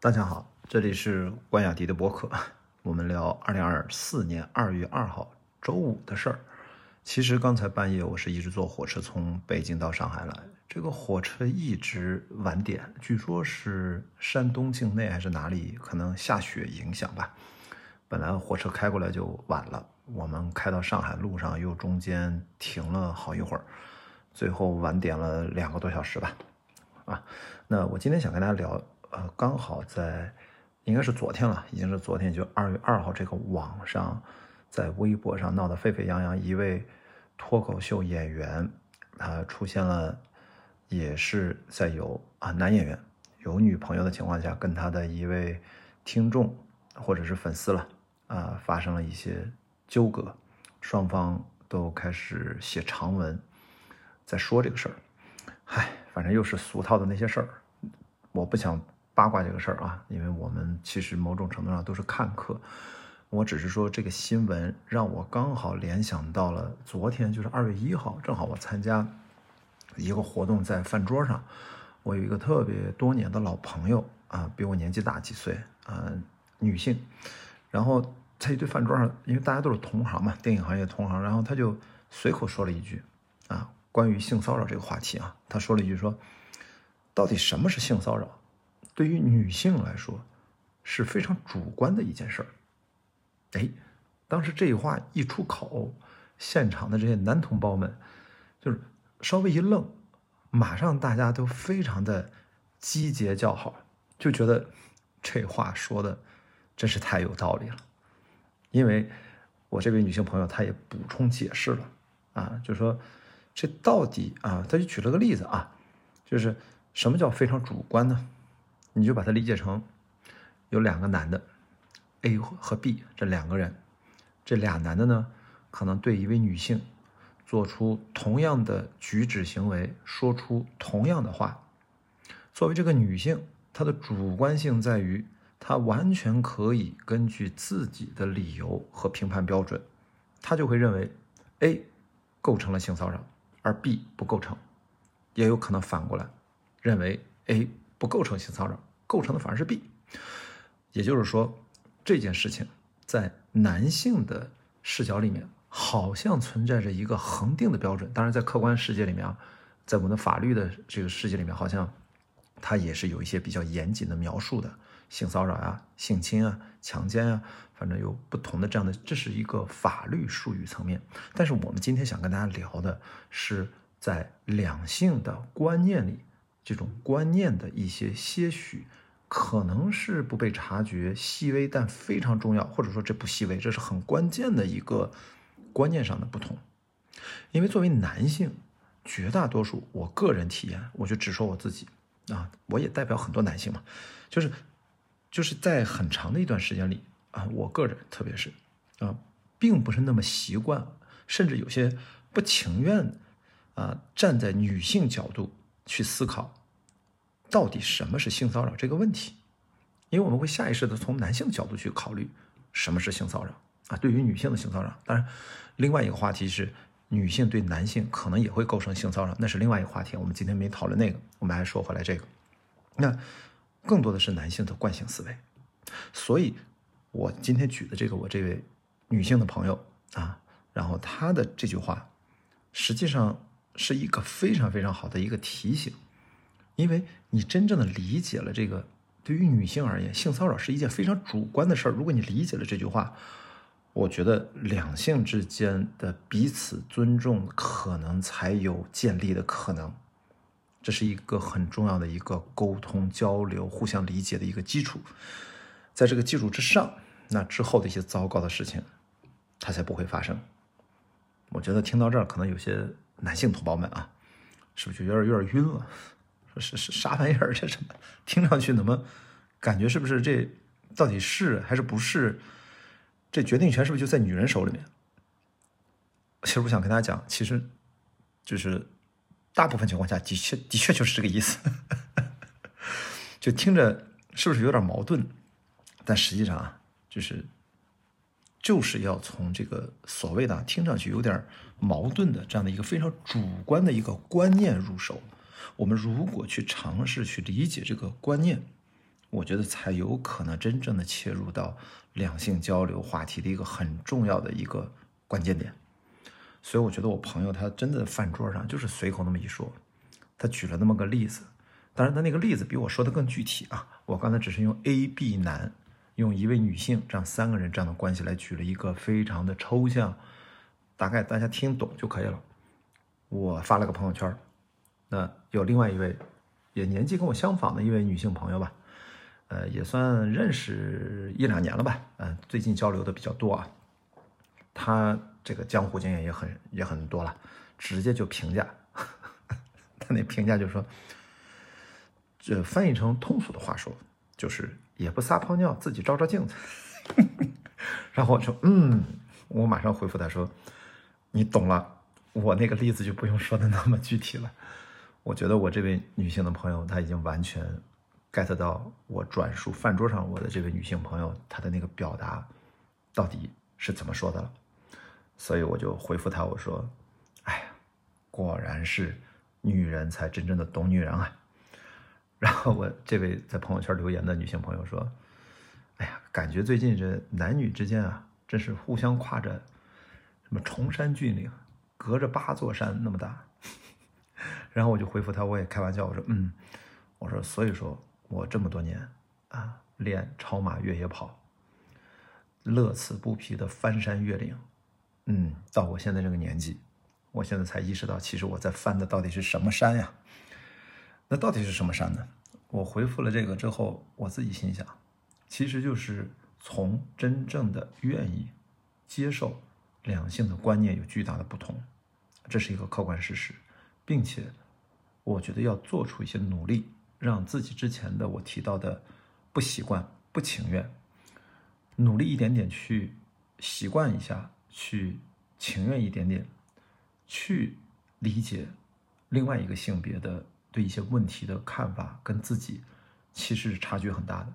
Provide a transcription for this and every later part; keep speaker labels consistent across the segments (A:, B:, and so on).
A: 大家好，这里是关雅迪的博客，我们聊二零二四年二月二号周五的事儿。其实刚才半夜我是一直坐火车从北京到上海来，这个火车一直晚点，据说是山东境内还是哪里可能下雪影响吧。本来火车开过来就晚了，我们开到上海路上又中间停了好一会儿，最后晚点了两个多小时吧。啊，那我今天想跟大家聊。呃，刚好在，应该是昨天了，已经是昨天，就二月二号，这个网上，在微博上闹得沸沸扬扬，一位脱口秀演员，他出现了，也是在有啊男演员有女朋友的情况下，跟他的一位听众或者是粉丝了啊，发生了一些纠葛，双方都开始写长文，在说这个事儿，嗨，反正又是俗套的那些事儿，我不想。八卦这个事儿啊，因为我们其实某种程度上都是看客，我只是说这个新闻让我刚好联想到了昨天，就是二月一号，正好我参加一个活动，在饭桌上，我有一个特别多年的老朋友啊，比我年纪大几岁啊，女性，然后在一堆饭桌上，因为大家都是同行嘛，电影行业同行，然后他就随口说了一句啊，关于性骚扰这个话题啊，他说了一句说，到底什么是性骚扰？对于女性来说，是非常主观的一件事儿。哎，当时这话一出口，现场的这些男同胞们就是稍微一愣，马上大家都非常的击节叫好，就觉得这话说的真是太有道理了。因为我这位女性朋友她也补充解释了啊，就说这到底啊，她就举了个例子啊，就是什么叫非常主观呢？你就把它理解成有两个男的，A 和 B 这两个人，这俩男的呢，可能对一位女性做出同样的举止行为，说出同样的话。作为这个女性，她的主观性在于，她完全可以根据自己的理由和评判标准，她就会认为 A 构成了性骚扰，而 B 不构成，也有可能反过来认为 A 不构成性骚扰。构成的反而是 B，也就是说，这件事情在男性的视角里面，好像存在着一个恒定的标准。当然，在客观世界里面啊，在我们的法律的这个世界里面，好像它也是有一些比较严谨的描述的，性骚扰啊、性侵啊、强奸啊，反正有不同的这样的，这是一个法律术语层面。但是我们今天想跟大家聊的是，在两性的观念里，这种观念的一些些许。可能是不被察觉、细微但非常重要，或者说这不细微，这是很关键的一个观念上的不同。因为作为男性，绝大多数，我个人体验，我就只说我自己啊，我也代表很多男性嘛，就是就是在很长的一段时间里啊，我个人特别是啊，并不是那么习惯，甚至有些不情愿啊，站在女性角度去思考。到底什么是性骚扰这个问题？因为我们会下意识的从男性的角度去考虑什么是性骚扰啊。对于女性的性骚扰，当然，另外一个话题是女性对男性可能也会构成性骚扰，那是另外一个话题。我们今天没讨论那个，我们还说回来这个。那更多的是男性的惯性思维。所以，我今天举的这个我这位女性的朋友啊，然后她的这句话，实际上是一个非常非常好的一个提醒。因为你真正的理解了这个，对于女性而言，性骚扰是一件非常主观的事儿。如果你理解了这句话，我觉得两性之间的彼此尊重可能才有建立的可能。这是一个很重要的一个沟通交流、互相理解的一个基础。在这个基础之上，那之后的一些糟糕的事情，它才不会发生。我觉得听到这儿，可能有些男性同胞们啊，是不是就有点有点晕了？是是啥玩意儿？这什么？听上去怎么感觉是不是这到底是还是不是？这决定权是不是就在女人手里面？其实我想跟大家讲，其实就是大部分情况下的确的确就是这个意思。就听着是不是有点矛盾？但实际上啊，就是就是要从这个所谓的听上去有点矛盾的这样的一个非常主观的一个观念入手。我们如果去尝试去理解这个观念，我觉得才有可能真正的切入到两性交流话题的一个很重要的一个关键点。所以我觉得我朋友他真的饭桌上就是随口那么一说，他举了那么个例子，当然他那个例子比我说的更具体啊。我刚才只是用 A、B 男，用一位女性这样三个人这样的关系来举了一个非常的抽象，大概大家听懂就可以了。我发了个朋友圈，那有另外一位也年纪跟我相仿的一位女性朋友吧，呃，也算认识一两年了吧，嗯，最近交流的比较多啊，她。这个江湖经验也很也很多了，直接就评价，他那评价就是说，这翻译成通俗的话说，就是也不撒泡尿，自己照照镜子。然后我说，嗯，我马上回复他说，你懂了，我那个例子就不用说的那么具体了。我觉得我这位女性的朋友，她已经完全 get 到我转述饭桌上我的这位女性朋友她的那个表达到底是怎么说的了。所以我就回复她，我说：“哎呀，果然是女人才真正的懂女人啊。”然后我这位在朋友圈留言的女性朋友说：“哎呀，感觉最近这男女之间啊，真是互相跨着什么崇山峻岭，隔着八座山那么大。”然后我就回复他，我也开玩笑，我说：“嗯，我说所以说我这么多年啊，练超马越野跑，乐此不疲的翻山越岭。”嗯，到我现在这个年纪，我现在才意识到，其实我在翻的到底是什么山呀？那到底是什么山呢？我回复了这个之后，我自己心想，其实就是从真正的愿意接受两性的观念有巨大的不同，这是一个客观事实，并且我觉得要做出一些努力，让自己之前的我提到的不习惯、不情愿，努力一点点去习惯一下。去情愿一点点，去理解另外一个性别的对一些问题的看法，跟自己其实是差距很大的。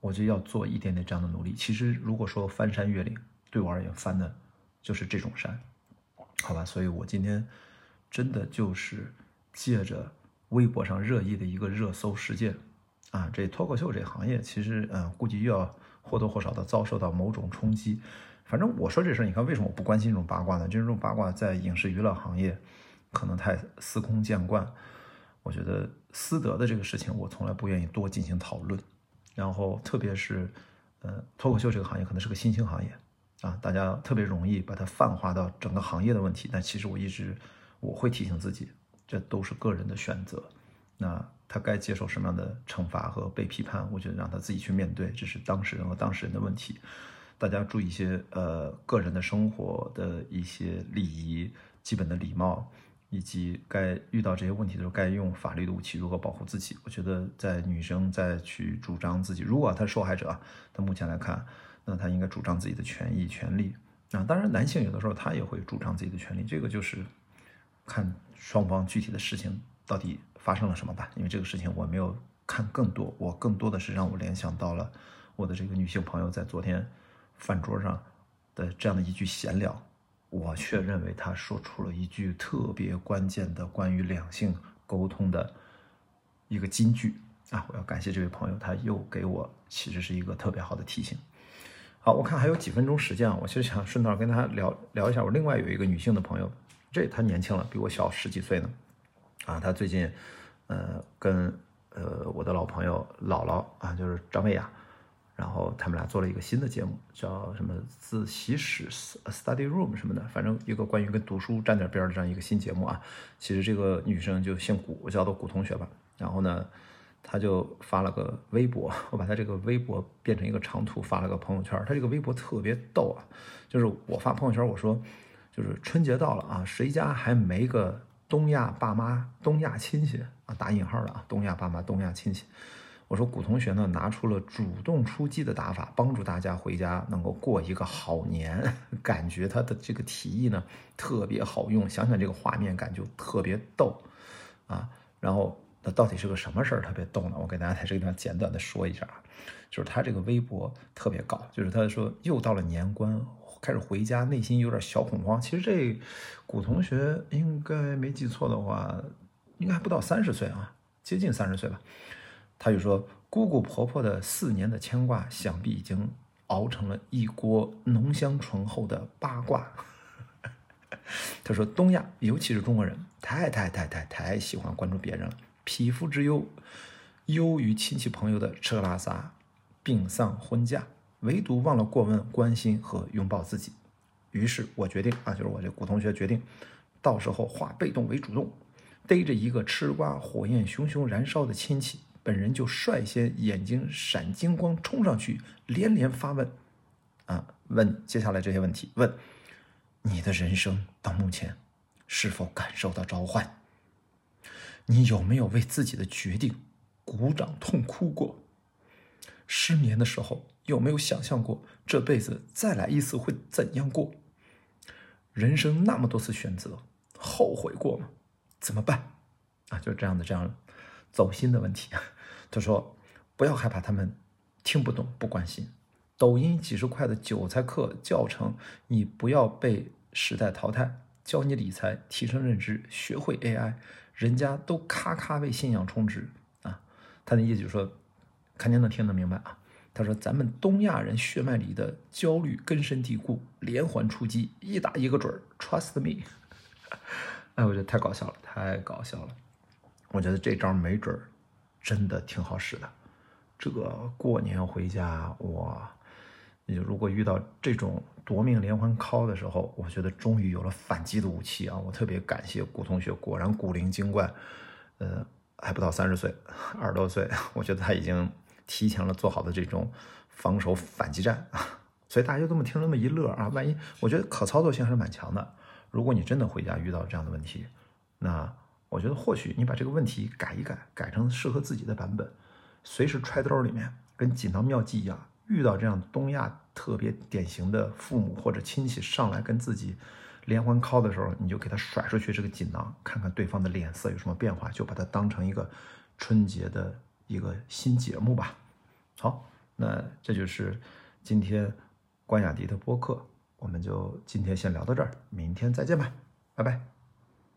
A: 我就要做一点点这样的努力。其实如果说翻山越岭，对我而言翻的就是这种山，好吧？所以我今天真的就是借着微博上热议的一个热搜事件啊，这脱口秀这行业其实嗯，估计又要或多或少的遭受到某种冲击。反正我说这事儿，你看为什么我不关心这种八卦呢？就是这种八卦在影视娱乐行业可能太司空见惯。我觉得私德的这个事情，我从来不愿意多进行讨论。然后特别是，呃，脱口秀这个行业可能是个新兴行业啊，大家特别容易把它泛化到整个行业的问题。但其实我一直我会提醒自己，这都是个人的选择。那他该接受什么样的惩罚和被批判，我觉得让他自己去面对，这是当事人和当事人的问题。大家注意一些呃个人的生活的一些礼仪、基本的礼貌，以及该遇到这些问题的时候该用法律的武器如何保护自己。我觉得在女生在去主张自己，如果她是受害者，她目前来看，那她应该主张自己的权益、权利啊。当然，男性有的时候他也会主张自己的权利，这个就是看双方具体的事情到底发生了什么吧。因为这个事情我没有看更多，我更多的是让我联想到了我的这个女性朋友在昨天。饭桌上的这样的一句闲聊，我却认为她说出了一句特别关键的关于两性沟通的一个金句啊！我要感谢这位朋友，他又给我其实是一个特别好的提醒。好，我看还有几分钟时间啊，我其实想顺道跟他聊聊一下。我另外有一个女性的朋友，这她年轻了，比我小十几岁呢。啊，她最近呃跟呃我的老朋友姥姥啊，就是张薇雅。然后他们俩做了一个新的节目，叫什么自习室 （study room） 什么的，反正一个关于跟读书沾点边的这样一个新节目啊。其实这个女生就姓古，我叫她古同学吧。然后呢，她就发了个微博，我把她这个微博变成一个长图发了个朋友圈。她这个微博特别逗啊，就是我发朋友圈我说，就是春节到了啊，谁家还没个东亚爸妈、东亚亲戚啊？打引号的啊，东亚爸妈、东亚亲戚。我说古同学呢，拿出了主动出击的打法，帮助大家回家能够过一个好年。感觉他的这个提议呢特别好用，想想这个画面感就特别逗啊。然后那到底是个什么事儿特别逗呢？我给大家在这个地方简短的说一下啊，就是他这个微博特别搞，就是他说又到了年关，开始回家，内心有点小恐慌。其实这古同学应该没记错的话，应该还不到三十岁啊，接近三十岁吧。他就说：“姑姑婆婆的四年的牵挂，想必已经熬成了一锅浓香醇厚的八卦。他说：“东亚，尤其是中国人，太太太太太喜欢关注别人了，匹夫之忧，忧于亲戚朋友的吃喝拉撒、病丧婚嫁，唯独忘了过问、关心和拥抱自己。于是我决定啊，就是我这古同学决定，到时候化被动为主动，逮着一个吃瓜火焰熊熊燃烧的亲戚，本人就率先眼睛闪金光冲上去，连连发问，啊，问接下来这些问题，问。”你的人生到目前是否感受到召唤？你有没有为自己的决定鼓掌痛哭过？失眠的时候有没有想象过这辈子再来一次会怎样过？人生那么多次选择，后悔过吗？怎么办？啊，就是这样的这样走心的问题。他说：“不要害怕，他们听不懂不关心。抖音几十块的韭菜课教程，你不要被。”时代淘汰，教你理财，提升认知，学会 AI，人家都咔咔为信仰充值啊！他的意思就是说，看您能听得明白啊？他说咱们东亚人血脉里的焦虑根深蒂固，连环出击，一打一个准儿，Trust me！哎，我觉得太搞笑了，太搞笑了！我觉得这招没准儿真的挺好使的。这个过年回家，哇！你就如果遇到这种夺命连环 call 的时候，我觉得终于有了反击的武器啊！我特别感谢古同学，果然古灵精怪，呃，还不到三十岁，二十多岁，我觉得他已经提前了做好的这种防守反击战啊！所以大家就这么听那么一乐啊，万一我觉得可操作性还是蛮强的。如果你真的回家遇到这样的问题，那我觉得或许你把这个问题改一改，改成适合自己的版本，随时揣兜里面，跟锦囊妙计一样。遇到这样东亚特别典型的父母或者亲戚上来跟自己连环 call 的时候，你就给他甩出去这个锦囊，看看对方的脸色有什么变化，就把它当成一个春节的一个新节目吧。好，那这就是今天关雅迪的播客，我们就今天先聊到这儿，明天再见吧，拜拜。